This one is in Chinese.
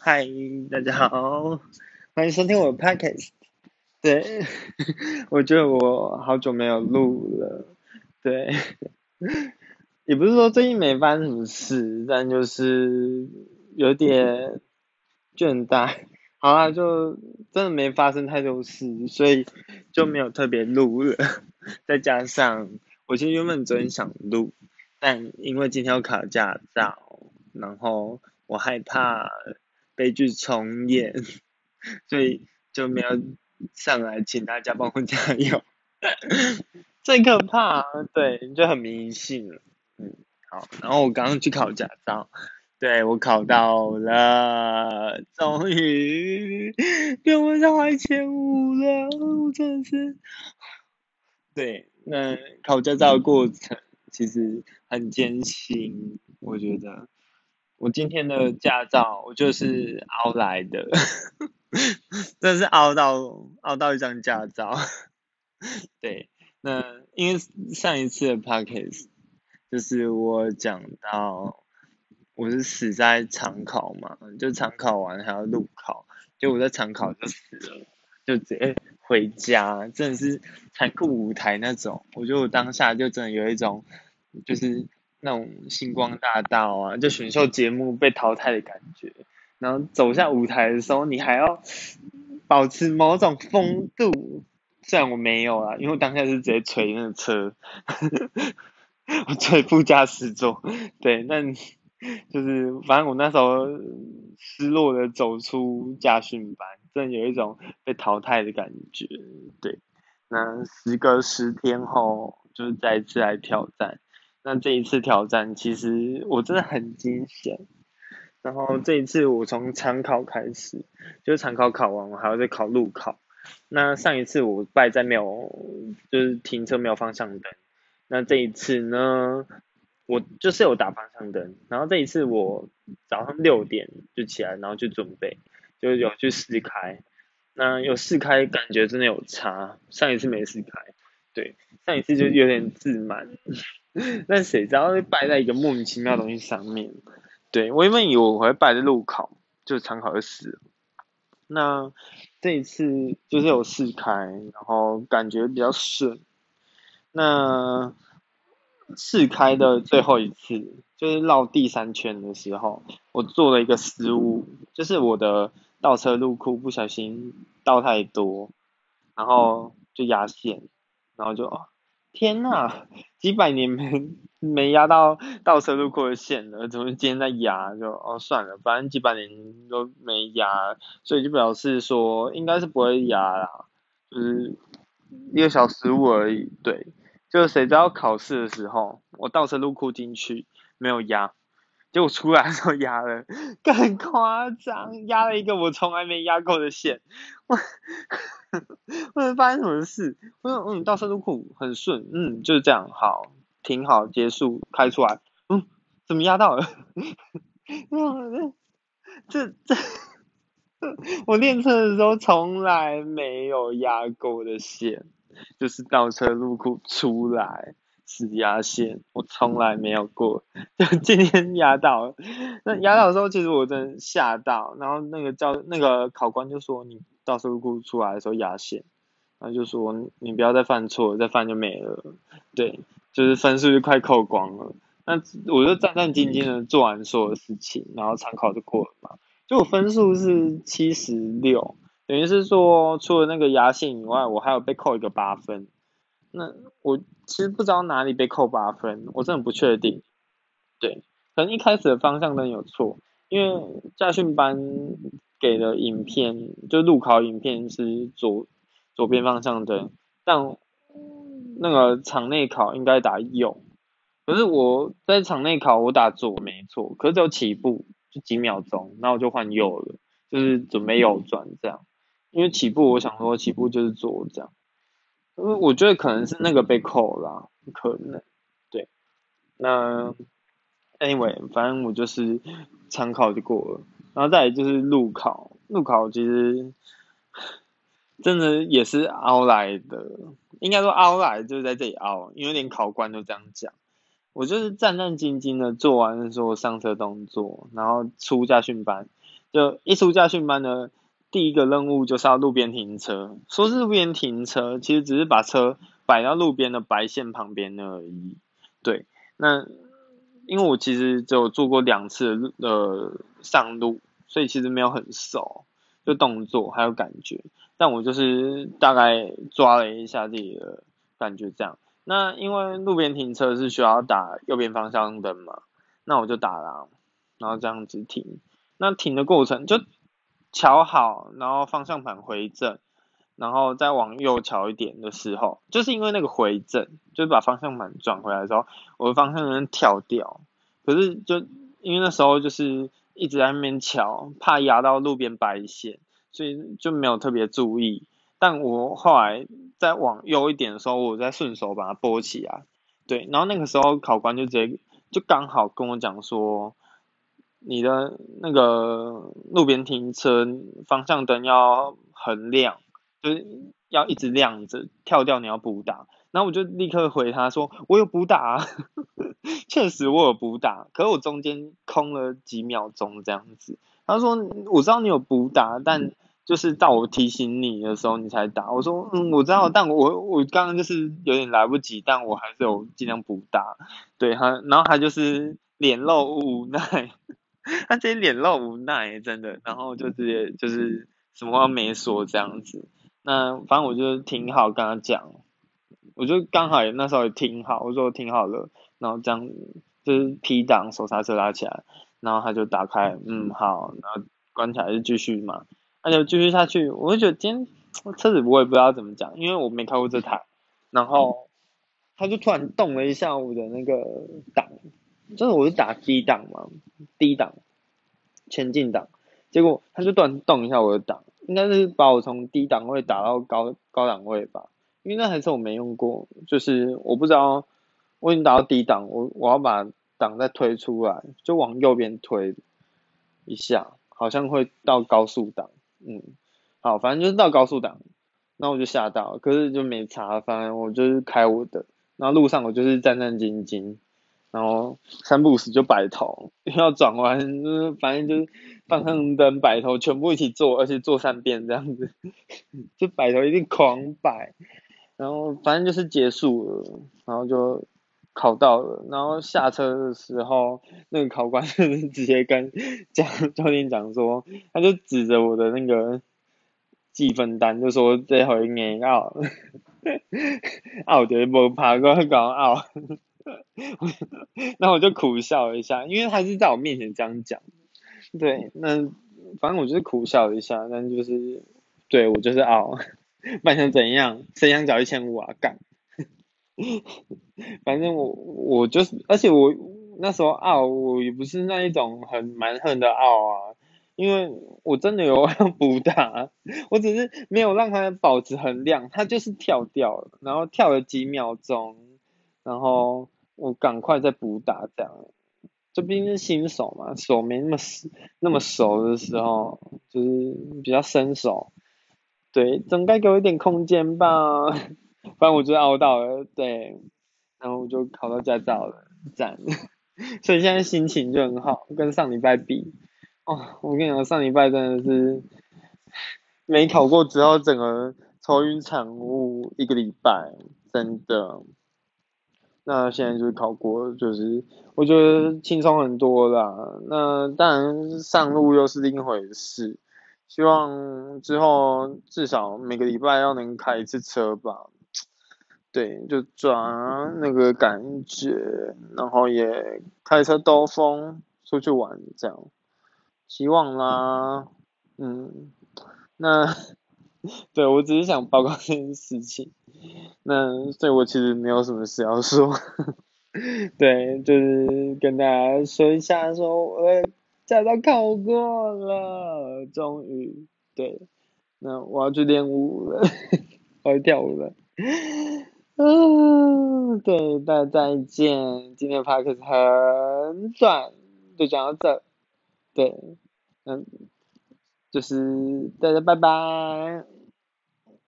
嗨，大家好，欢迎收听我的 podcast。对，我觉得我好久没有录了，对，也不是说最近没发生什么事，但就是有点倦怠。好啊，就真的没发生太多事，所以就没有特别录了。再加上我其实原本昨天想录，但因为今天要考驾照，然后我害怕悲剧重演，所以就没有上来请大家帮我加油。最可怕，对，就很迷信了。嗯，好，然后我刚刚去考驾照。对我考到了，终于比我少还千五了，我真的是。对，那考驾照的过程其实很艰辛，我觉得。我今天的驾照我就是熬来的，真是熬到熬到一张驾照。对，那因为上一次的 p o c a s t 就是我讲到。我是死在长考嘛，就长考完还要路考，就我在长考就死了，就直接回家，真的是残酷舞台那种。我觉得我当下就真的有一种，就是那种星光大道啊，就选秀节目被淘汰的感觉。然后走下舞台的时候，你还要保持某种风度，虽然我没有啦，因为我当下是直接捶那个车，我捶副驾驶座，对，那。就是，反正我那时候失落的走出家训班，真的有一种被淘汰的感觉。对，那时隔十天后，就是再次来挑战。那这一次挑战，其实我真的很惊险。然后这一次我从参考开始，就是参考考完，我还要再考路考。那上一次我败在没有，就是停车没有方向灯。那这一次呢？我就是有打方向灯，然后这一次我早上六点就起来，然后就准备，就有去试开，那有试开感觉真的有差，上一次没试开，对，上一次就有点自满，那谁知道会败在一个莫名其妙的东西上面，对我原本以为我会败在路考，就常考就死了，那这一次就是有试开，然后感觉比较顺，那。试开的最后一次，就是绕第三圈的时候，我做了一个失误，就是我的倒车入库不小心倒太多，然后就压线，然后就哦天呐，几百年没 没压到倒车入库的线了，怎么今天在压？就哦算了，反正几百年都没压，所以就表示说应该是不会压啦，就是一个小失误而已，对。就是谁知道考试的时候，我倒车入库进去没有压，结果出来的时候压了，更夸张，压了一个我从来没压过的线。我，我发生什么事？我说嗯，倒车入库很顺，嗯，就是这样，好，停好，结束，开出来，嗯，怎么压到了？这这，我练车的时候从来没有压过的线。就是倒车入库出来是压线，我从来没有过，就今天压到。那压到的时候，其实我真的吓到。然后那个教那个考官就说：“你倒车入库出来的时候压线。”然后就说：“你不要再犯错，再犯就没了。”对，就是分数就快扣光了。那我就战战兢兢的做完所有事情，然后参考就过了嘛。就我分数是七十六。等于是说，除了那个压线以外，我还有被扣一个八分。那我其实不知道哪里被扣八分，我真的不确定。对，可能一开始的方向灯有错，因为驾训班给的影片，就路考影片是左左边方向灯，但那个场内考应该打右。可是我在场内考，我打左没错，可是只有起步就几秒钟，然后我就换右了，就是准备右转这样。因为起步，我想说起步就是左这样，因为我觉得可能是那个被扣了，可能，对，那，anyway，反正我就是参考就过了，然后再来就是路考，路考其实真的也是凹来的，应该说凹来就是在这里凹，因为连考官都这样讲，我就是战战兢兢的做完所有上车动作，然后出驾训班。就一出驾训班呢，第一个任务就是要路边停车。说是路边停车，其实只是把车摆到路边的白线旁边而已。对，那因为我其实只有做过两次的上路，所以其实没有很熟，就动作还有感觉。但我就是大概抓了一下自己的感觉这样。那因为路边停车是需要打右边方向灯嘛，那我就打了，然后这样子停。那停的过程就调好，然后方向盘回正，然后再往右调一点的时候，就是因为那个回正，就是把方向盘转回来的时候，我的方向盘跳掉。可是就因为那时候就是一直在那边调，怕压到路边白线。所以就没有特别注意，但我后来再往右一点的时候，我再顺手把它拨起来，对，然后那个时候考官就直接就刚好跟我讲说，你的那个路边停车方向灯要很亮，就是要一直亮着，跳掉你要补打，然后我就立刻回他说，我有补打，确实我有补打，可是我中间空了几秒钟这样子，他说我知道你有补打，但就是到我提醒你的时候，你才打。我说，嗯，我知道，但我我刚刚就是有点来不及，但我还是有尽量补打。对他，然后他就是脸露无奈，他直接脸露无奈，真的，然后就直接就是什么话没说这样子。那反正我就挺好跟他讲，我就刚好也那时候也挺好，我说挺好了，然后这样就是 P 档手刹车拉起来，然后他就打开，嗯，好，然后关起来就继续嘛。那就继续下去，我就觉得今天车子我也不知道怎么讲，因为我没开过这台，然后他就突然动了一下我的那个档，就是我是打低档嘛，低档前进档，结果他就突然动一下我的档，应该是把我从低档位打到高高档位吧，因为那台车我没用过，就是我不知道我已经打到低档，我我要把档再推出来，就往右边推一下，好像会到高速档。嗯，好，反正就是到高速档，那我就吓到，可是就没查，反正我就是开我的，然后路上我就是战战兢兢，然后三步死就摆头，要转弯，就是反正就是方向灯摆头全部一起做，而且做三遍这样子，就摆头一定狂摆，然后反正就是结束了，然后就考到了，然后下车的时候，那个考官直接跟教教练讲说，他就指着我的那个积分单，就说最后一年要，啊，我觉得没爬过搞奥，那我就苦笑一下，因为他是在我面前这样讲，对，那反正我就是苦笑一下，但就是，对我就是傲，扮成怎样，谁想缴一千五啊，干。反正我我就是，而且我那时候傲，我也不是那一种很蛮横的傲啊，因为我真的有补打，我只是没有让它保持很亮，它就是跳掉了，然后跳了几秒钟，然后我赶快再补打这样，这毕竟是新手嘛，手没那么那么熟的时候，就是比较生手，对，总该给我一点空间吧。不然我就熬到了，对，然后我就考到驾照了，赞，所以现在心情就很好，跟上礼拜比，哦，我跟你讲，上礼拜真的是没考过之后，整个愁云惨雾一个礼拜，真的。那现在就是考过，就是我觉得轻松很多啦。那当然上路又是另一回事，希望之后至少每个礼拜要能开一次车吧。对，就转那个感觉，然后也开车兜风，出去玩这样，希望啦，嗯，那 对我只是想报告这件事情，那所以我其实没有什么事要说，对，就是跟大家说一下，说我驾照考过了，终于，对，那我要去练舞了，我要跳舞了。嗯，对，大家再见。今天的 p o d 很短，就讲到这。对，嗯，就是大家拜拜。